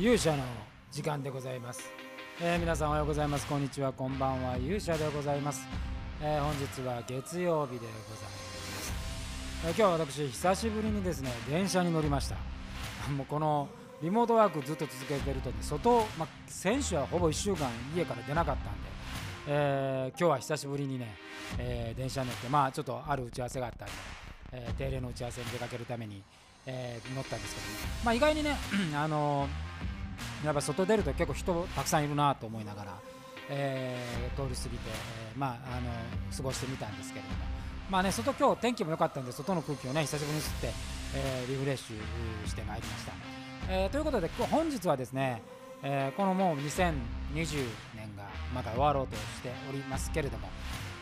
勇者の時間でございます、えー皆さんおはようございます。こんにちは。こんばんは。勇者でございます、えー本日は月曜日でございます、えー今日は私久しぶりにですね電車に乗りました。もうこのリモートワークずっと続けてるとね外、まあ、先週はほぼ1週間家から出なかったんで、えー今日は久しぶりにね、えー電車に乗ってまあちょっとある打ち合わせがあったんで、えー定例の打ち合わせに出かけるために、えー乗ったんですけども、まあ、意外にね あのーやっぱ外出ると結構人たくさんいるなと思いながら、えー通り過ぎて、えーまあ、あの過ごしてみたんですけれども、まあね、外今日天気も良かったんで外の空気をね久しぶりに吸って、えリフレッシュしてまいりました、えということで本日はですね、えこのもう2020年がまだ終わろうとしておりますけれども、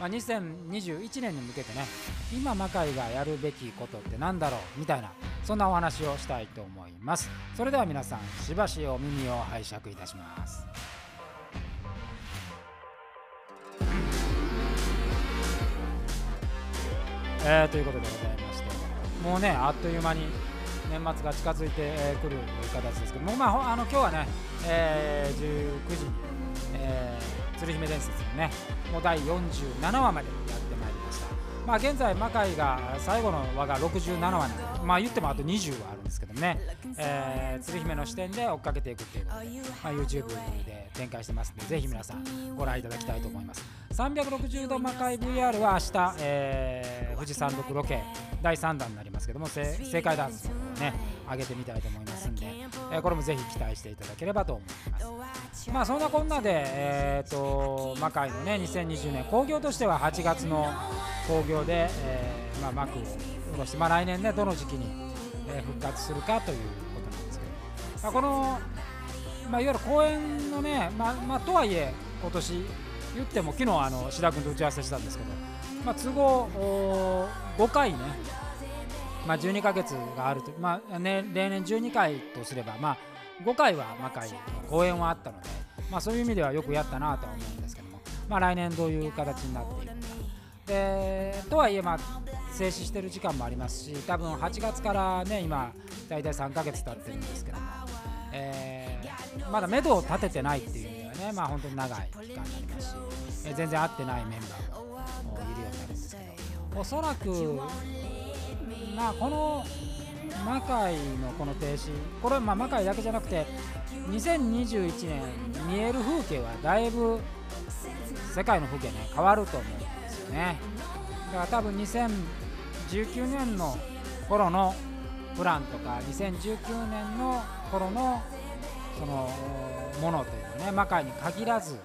まあ、2021年に向けてね今魔界がやるべきことって何だろうみたいなそんなお話をしたいと思います。それでは皆さんしばしお耳を拝借いたします。えーということでございましてもうねあっという間に年末が近づいてえーくる形ですけども、まあ、あの今日はね、えー19時に、えー鶴姫伝説のねもう第47話までやってまいりました。まあ現在魔界が最後の話が67話なんでまあ言ってもあと20話あるんですけどね、えー鶴姫の視点で追っかけていくっていうことで、まあ、YouTube で展開してますのでぜひ皆さんご覧いただきたいと思います。360度魔界 VR は明日、えー富士山麓ロケ第3弾になりますけども正解ダンスをね上げてみたいと思いますんで、えーこれもぜひ期待していただければと思います。まあそんなこんなで、えー、と魔界のね2020年興行としては8月の興行で、えーまあ、幕を下ろして、まあ、来年ねどの時期に、え復活するかということなんですけど、まあ、この、まあ、いわゆる公演のね、まあまあ、とはいえ今年言っても昨日あの志田君と打ち合わせしたんですけど、まあ、都合5回ねまあ、12ヶ月があると、まあね、例年12回とすれば、まあ、5回は魔界の公演はあったので、まあ、そういう意味ではよくやったなとは思うんですけども、まあ、来年どういう形になっているか。でとはいえ、まあ、静止してる時間もありますし多分8月からね今大体3ヶ月経ってるんですけども、えーまだ目処を立ててないっていう意味ではね、まあ、本当に長い期間になりますし、えー全然会ってないメンバーもいるようになるんですけどおそらくまあ、この魔界のこの停止、これはまあ魔界だけじゃなくて、2021年、見える風景はだいぶ世界の風景ね、変わると思うんですよね。だから多分2019年の頃のプランとか、2019年の頃のそのものというのね、魔界に限らず、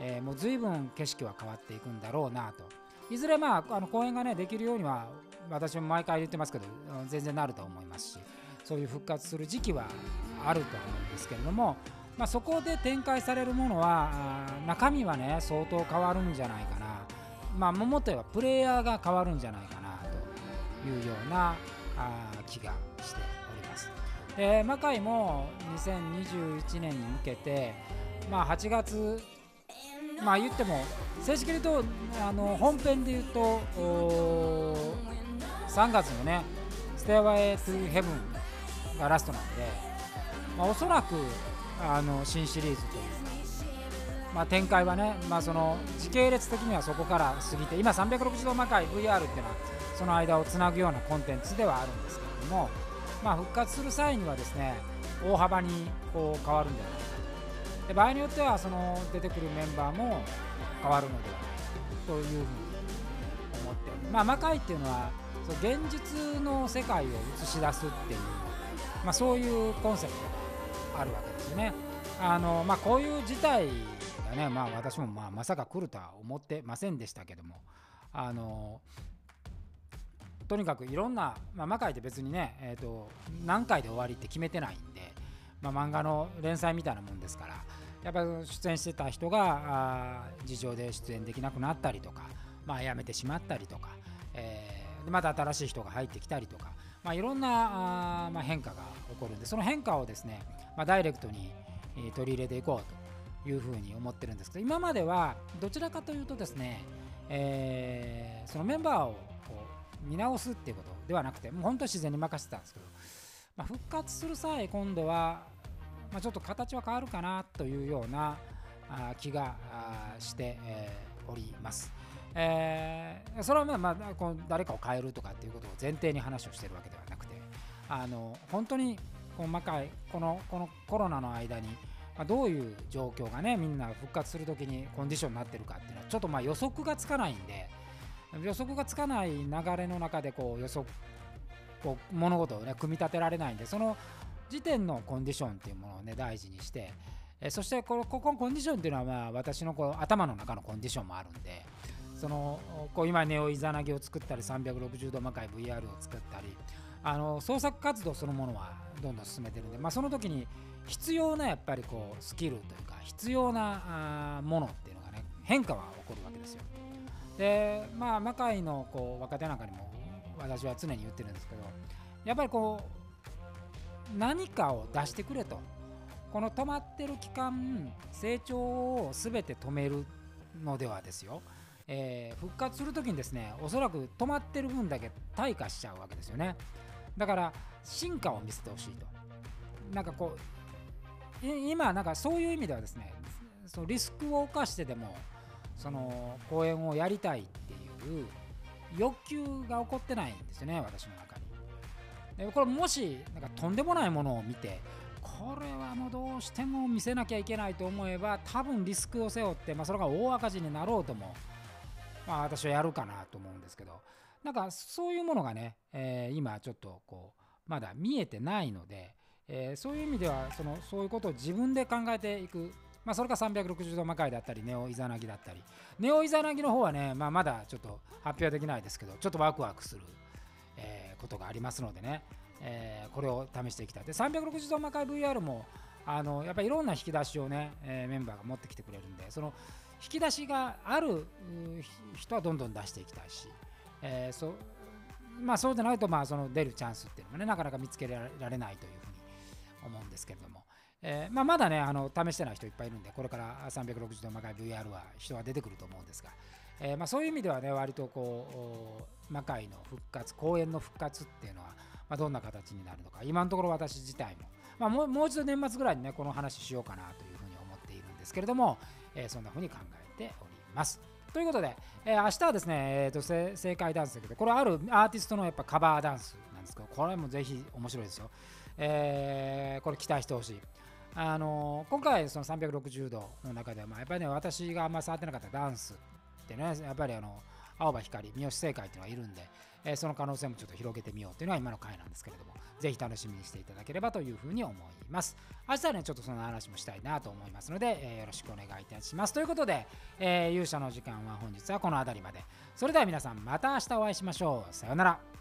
えーもう随分景色は変わっていくんだろうなと。いずれまああの公演がねできるようには私も毎回言ってますけど全然なると思いますしそういう復活する時期はあると思うんですけれども、まあ、そこで展開されるものは中身はね相当変わるんじゃないかなまあもと言えばプレイヤーが変わるんじゃないかなというような気がしております。魔界も2021年に向けて、まあ、8月まあ言っても正式に言うとあの本編で言うと3月のね「ステアワイ・トゥ・ヘブン」がラストなんで、まあ、おそらくあの新シリーズというか、まあ、展開はね、まあ、その時系列的にはそこから過ぎて今360度魔界 VR っていうのはその間をつなぐようなコンテンツではあるんですけれども、まあ、復活する際にはですね大幅にこう変わるんじゃないか。で場合によってはその出てくるメンバーも変わるのではないかというふうに思ってまあ魔界っていうのはそう現実の世界を映し出すっていう、まあ、そういうコンセプトがあるわけですよね。あのまあ、こういう事態がね、まあ、私もまあまさか来るとは思ってませんでしたけども。あのとにかくいろんな、まあ、魔界って別にね、えー、と何回で終わりって決めてないんで、まあ、漫画の連載みたいなもんですからやっぱ出演してた人が事情で出演できなくなったりとか、まあ、辞めてしまったりとか、えーまた新しい人が入ってきたりとか、まあ、いろんなあ、まあ、変化が起こるんでその変化をですね、まあ、ダイレクトに取り入れていこうというふうに思ってるんですけど今まではどちらかというとですね、えーそのメンバーを見直すっていうことではなくてもう本当自然に任せてたんですけど、まあ、復活する際今度はまあ、ちょっと形は変わるかなというような気がして、おります。えー、それはまあ、まあ、この誰かを変えるとかっていうことを前提に話をしてるわけではなくてあの本当に細かいこのこのコロナの間に、どういう状況がねみんな復活するときにコンディションになってるかっていうのはちょっとまあ予測がつかないんで予測がつかない流れの中でこう予測こう物事をね組み立てられないんでその時点のコンディションっていうものをね大事にしてえそしてこのここのコンディションっていうのはまあ私のこう頭の中のコンディションもあるんでそのこう今ネオイザナギを作ったり360度魔界 VR を作ったりあの創作活動そのものはどんどん進めてるんで、まあ、その時に必要なやっぱりこうスキルというか必要なものっていうのがね変化は起こるわけですよ。でまあ魔界のこう若手なんかにも私は常に言ってるんですけどやっぱりこう何かを出してくれと。この止まってる期間成長を全て止めるのではですよ、えー、復活する時にですねおそらく止まってる分だけ退化しちゃうわけですよね。だから進化を見せてほしいと。なんかこう今なんかそういう意味ではですねそのリスクを冒してでもその公演をやりたいっていう欲求が起こってないんですよね私の中でこれもしなんかとんでもないものを見てこれはもうどうしても見せなきゃいけないと思えば多分リスクを背負って、まあ、それが大赤字になろうとも、まあ、私はやるかなと思うんですけどなんかそういうものがね、えー、今ちょっとこうまだ見えてないので、えー、そういう意味ではそのそういうことを自分で考えていく、まあ、それが360度魔界だったりネオイザナギだったりネオイザナギの方はね、まあ、まだちょっと発表できないですけどちょっとワクワクする、えー、ことがありますのでね。えー、これを試していきたい。で360度魔界 VR もあのやっぱりいろんな引き出しをね、えー、メンバーが持ってきてくれるんでその引き出しがある人はどんどん出していきたいし、えー、そまあ、そうでないと、まあ、その出るチャンスっていうのもねなかなか見つけられないというふうに思うんですけれども、えーまあ、まだねあの試してない人いっぱいいるんでこれから360度魔界 VR は人は出てくると思うんですが、えーまあ、そういう意味ではね割とこう魔界の復活公演の復活っていうのはまあ、どんな形になるのか今のところ私自体も、まあ、もうもう一度年末ぐらいにねこの話しようかなというふうに思っているんですけれども、えー、そんなふうに考えております。ということで、えー、明日はですね、えーと、正解ダンスだけど、これあるアーティストのやっぱカバーダンスなんですけど、これもぜひ面白いですよ。えー、これ期待してほしい。あの、今回その360度の中では、まあ、やっぱりね、私があんま触ってなかったダンスってね、やっぱりあの、青葉光、三好正解っていうのがいるんで、えー、その可能性もちょっと広げてみようというのは今の回なんですけれども、ぜひ楽しみにしていただければというふうに思います。明日はね、ちょっとその話もしたいなと思いますので、えー、よろしくお願いいたします。ということで、えー、勇者の時間は本日はこの辺りまで。それでは皆さん、また明日お会いしましょう。さようなら。